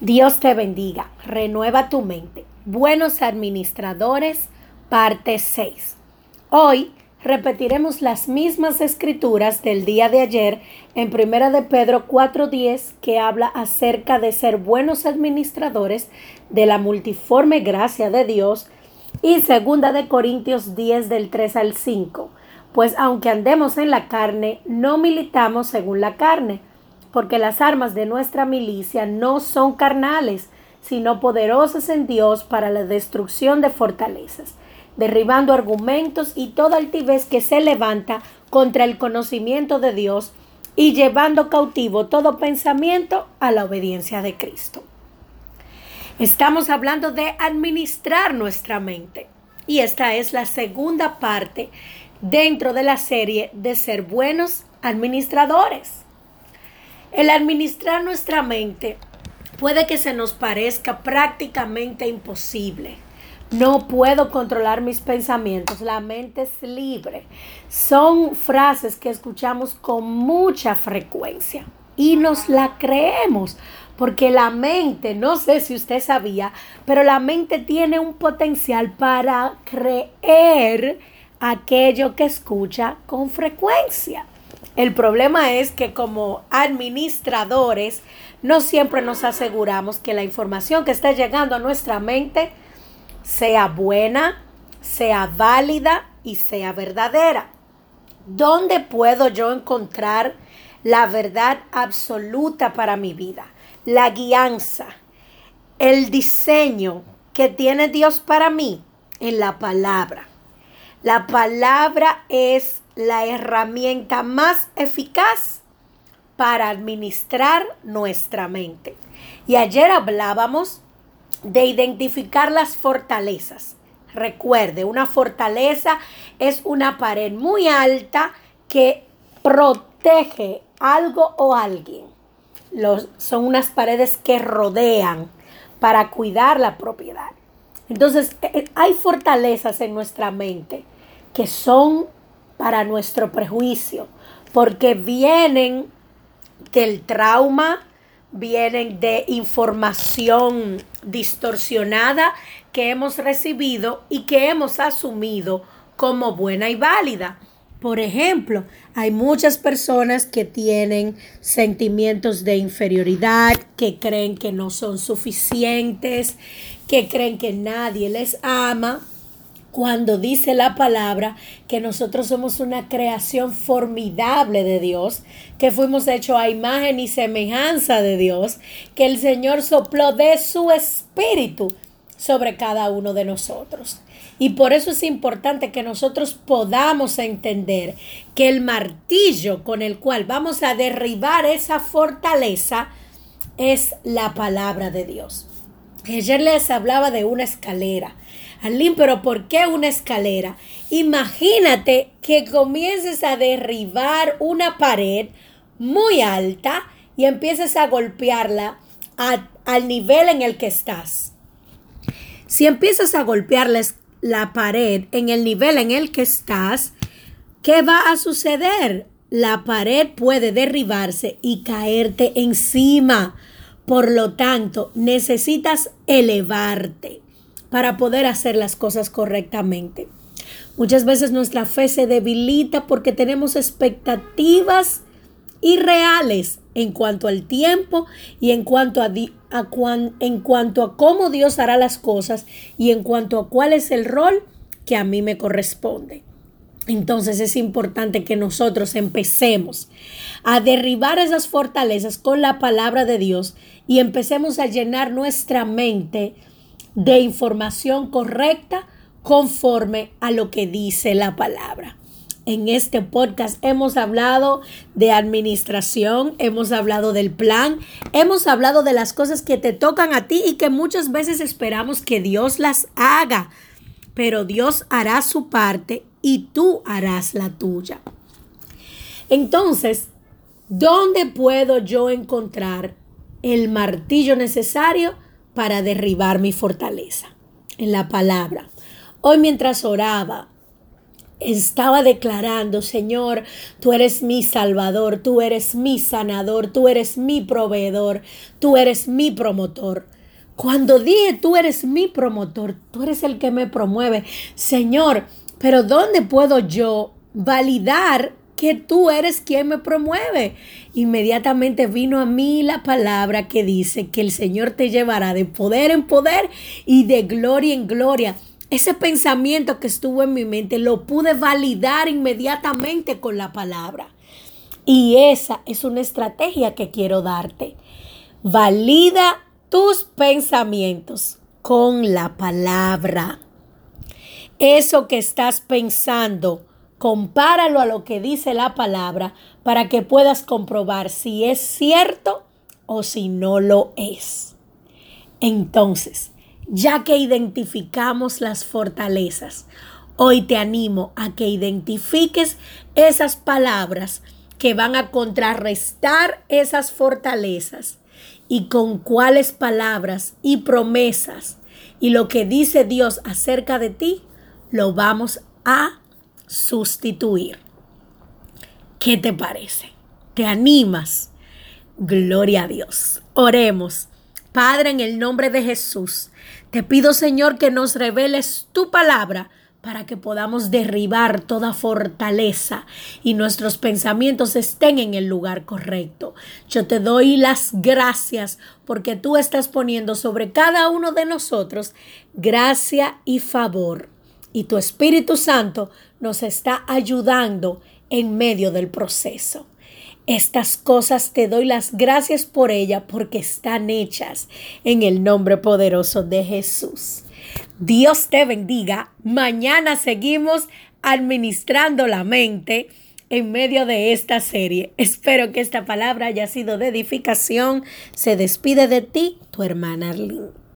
Dios te bendiga, renueva tu mente. Buenos administradores, parte 6. Hoy repetiremos las mismas escrituras del día de ayer en Primera de Pedro 4:10 que habla acerca de ser buenos administradores de la multiforme gracia de Dios y Segunda de Corintios 10 del 3 al 5. Pues aunque andemos en la carne, no militamos según la carne porque las armas de nuestra milicia no son carnales, sino poderosas en Dios para la destrucción de fortalezas, derribando argumentos y toda altivez que se levanta contra el conocimiento de Dios y llevando cautivo todo pensamiento a la obediencia de Cristo. Estamos hablando de administrar nuestra mente y esta es la segunda parte dentro de la serie de ser buenos administradores. El administrar nuestra mente puede que se nos parezca prácticamente imposible. No puedo controlar mis pensamientos, la mente es libre. Son frases que escuchamos con mucha frecuencia y nos la creemos, porque la mente, no sé si usted sabía, pero la mente tiene un potencial para creer aquello que escucha con frecuencia. El problema es que como administradores no siempre nos aseguramos que la información que está llegando a nuestra mente sea buena, sea válida y sea verdadera. ¿Dónde puedo yo encontrar la verdad absoluta para mi vida? La guianza, el diseño que tiene Dios para mí en la palabra. La palabra es la herramienta más eficaz para administrar nuestra mente. Y ayer hablábamos de identificar las fortalezas. Recuerde, una fortaleza es una pared muy alta que protege algo o alguien. Son unas paredes que rodean para cuidar la propiedad. Entonces, eh, eh, hay fortalezas en nuestra mente que son para nuestro prejuicio, porque vienen del trauma, vienen de información distorsionada que hemos recibido y que hemos asumido como buena y válida. Por ejemplo, hay muchas personas que tienen sentimientos de inferioridad, que creen que no son suficientes, que creen que nadie les ama, cuando dice la palabra que nosotros somos una creación formidable de Dios, que fuimos hechos a imagen y semejanza de Dios, que el Señor sopló de su espíritu sobre cada uno de nosotros. Y por eso es importante que nosotros podamos entender que el martillo con el cual vamos a derribar esa fortaleza es la palabra de Dios. Ayer les hablaba de una escalera. Alín, pero ¿por qué una escalera? Imagínate que comiences a derribar una pared muy alta y empieces a golpearla al nivel en el que estás. Si empiezas a golpear la pared en el nivel en el que estás, ¿qué va a suceder? La pared puede derribarse y caerte encima. Por lo tanto, necesitas elevarte para poder hacer las cosas correctamente. Muchas veces nuestra fe se debilita porque tenemos expectativas irreales en cuanto al tiempo y en cuanto a, en cuanto a cómo Dios hará las cosas y en cuanto a cuál es el rol que a mí me corresponde. Entonces es importante que nosotros empecemos a derribar esas fortalezas con la palabra de Dios y empecemos a llenar nuestra mente de información correcta conforme a lo que dice la palabra. En este podcast hemos hablado de administración, hemos hablado del plan, hemos hablado de las cosas que te tocan a ti y que muchas veces esperamos que Dios las haga, pero Dios hará su parte y tú harás la tuya. Entonces, ¿dónde puedo yo encontrar el martillo necesario para derribar mi fortaleza. En la palabra. Hoy mientras oraba, estaba declarando, Señor, tú eres mi salvador, tú eres mi sanador, tú eres mi proveedor, tú eres mi promotor. Cuando dije, tú eres mi promotor, tú eres el que me promueve, Señor, pero ¿dónde puedo yo validar que tú eres quien me promueve. Inmediatamente vino a mí la palabra que dice que el Señor te llevará de poder en poder y de gloria en gloria. Ese pensamiento que estuvo en mi mente lo pude validar inmediatamente con la palabra. Y esa es una estrategia que quiero darte. Valida tus pensamientos con la palabra. Eso que estás pensando, compáralo a lo que dice la palabra para que puedas comprobar si es cierto o si no lo es. Entonces, ya que identificamos las fortalezas, hoy te animo a que identifiques esas palabras que van a contrarrestar esas fortalezas y con cuáles palabras y promesas y lo que dice Dios acerca de ti, lo vamos a sustituir. ¿Qué te parece? ¿Te animas? Gloria a Dios. Oremos. Padre, en el nombre de Jesús, te pido, Señor, que nos reveles tu palabra para que podamos derribar toda fortaleza y nuestros pensamientos estén en el lugar correcto. Yo te doy las gracias porque tú estás poniendo sobre cada uno de nosotros gracia y favor y tu Espíritu Santo nos está ayudando en medio del proceso. Estas cosas te doy las gracias por ella porque están hechas en el nombre poderoso de Jesús. Dios te bendiga. Mañana seguimos administrando la mente en medio de esta serie. Espero que esta palabra haya sido de edificación. Se despide de ti, tu hermana Arlene.